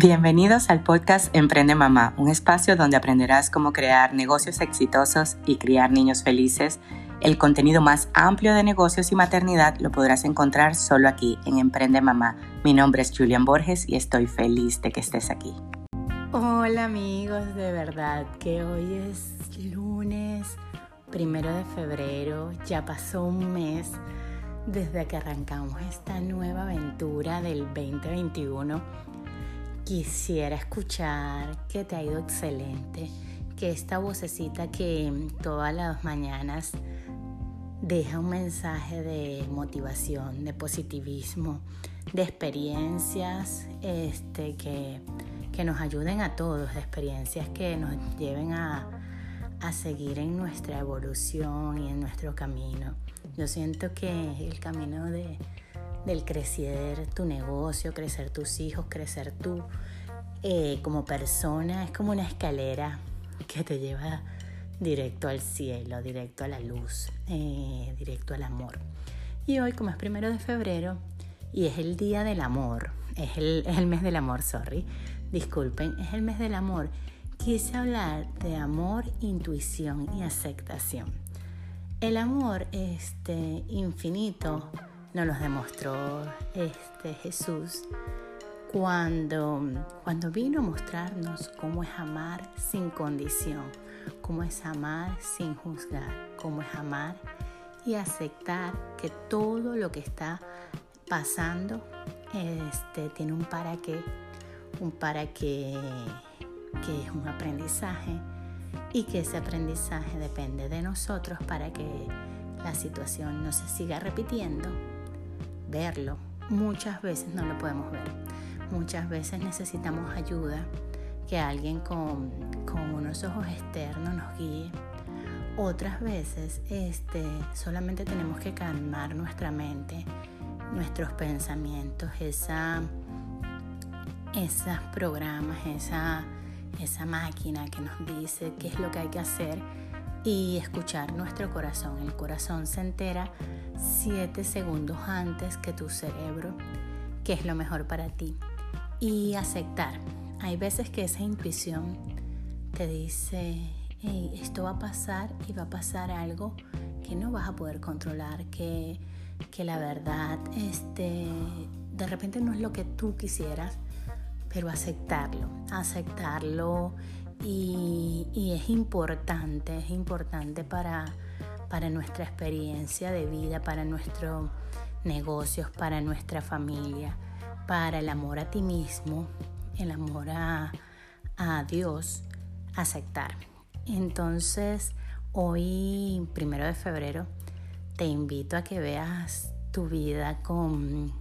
Bienvenidos al podcast Emprende Mamá, un espacio donde aprenderás cómo crear negocios exitosos y criar niños felices. El contenido más amplio de negocios y maternidad lo podrás encontrar solo aquí en Emprende Mamá. Mi nombre es Julian Borges y estoy feliz de que estés aquí. Hola amigos, de verdad que hoy es lunes, primero de febrero, ya pasó un mes desde que arrancamos esta nueva aventura del 2021 quisiera escuchar que te ha ido excelente, que esta vocecita que todas las mañanas deja un mensaje de motivación, de positivismo, de experiencias este, que, que nos ayuden a todos, de experiencias que nos lleven a, a seguir en nuestra evolución y en nuestro camino. Yo siento que el camino de, del crecer tu negocio, crecer tus hijos, crecer tú eh, como persona, es como una escalera que te lleva directo al cielo, directo a la luz, eh, directo al amor. Y hoy, como es primero de febrero y es el día del amor, es el, es el mes del amor, sorry, disculpen, es el mes del amor, quise hablar de amor, intuición y aceptación. El amor este, infinito nos lo demostró este Jesús cuando, cuando vino a mostrarnos cómo es amar sin condición, cómo es amar sin juzgar, cómo es amar y aceptar que todo lo que está pasando este, tiene un para qué, un para qué que es un aprendizaje y que ese aprendizaje depende de nosotros para que la situación no se siga repitiendo verlo. Muchas veces no lo podemos ver. Muchas veces necesitamos ayuda, que alguien con, con unos ojos externos nos guíe. Otras veces este, solamente tenemos que calmar nuestra mente, nuestros pensamientos, esa, esos programas, esa, esa máquina que nos dice qué es lo que hay que hacer y escuchar nuestro corazón. El corazón se entera 7 segundos antes que tu cerebro, que es lo mejor para ti. Y aceptar. Hay veces que esa intuición te dice, esto va a pasar y va a pasar algo que no vas a poder controlar, que, que la verdad este, de repente no es lo que tú quisieras, pero aceptarlo, aceptarlo y, es importante, es importante para para nuestra experiencia de vida, para nuestros negocios, para nuestra familia, para el amor a ti mismo, el amor a, Dios, aceptar. Entonces, hoy, primero de febrero, te invito a que veas tu vida con,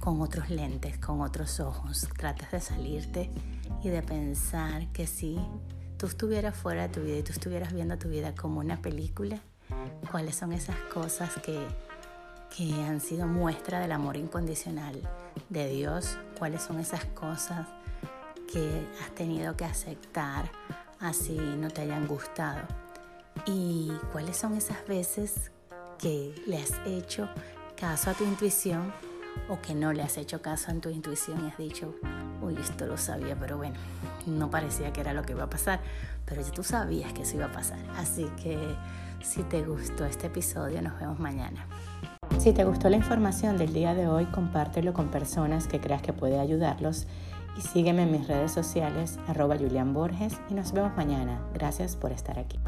con otros lentes, con otros ojos. Trates de salirte y de pensar que si tú estuvieras fuera de tu vida y tú estuvieras viendo tu vida como una película, cuáles son esas cosas que, han sido muestra del amor incondicional de Dios, cuáles son esas cosas que has tenido que aceptar así no te hayan gustado y cuáles son esas veces que le has hecho caso a tu intuición o que no le has hecho caso a tu intuición y has dicho, uy, esto lo sabía, pero bueno, no parecía que era lo que iba a pasar, pero tú sabías que eso iba a pasar. Así que si te gustó este episodio, nos vemos mañana. Si te gustó la información del día de hoy, compártelo con personas que creas que puede ayudarlos y sígueme en mis redes sociales, arroba Julian Borges, y nos vemos mañana. Gracias por estar aquí.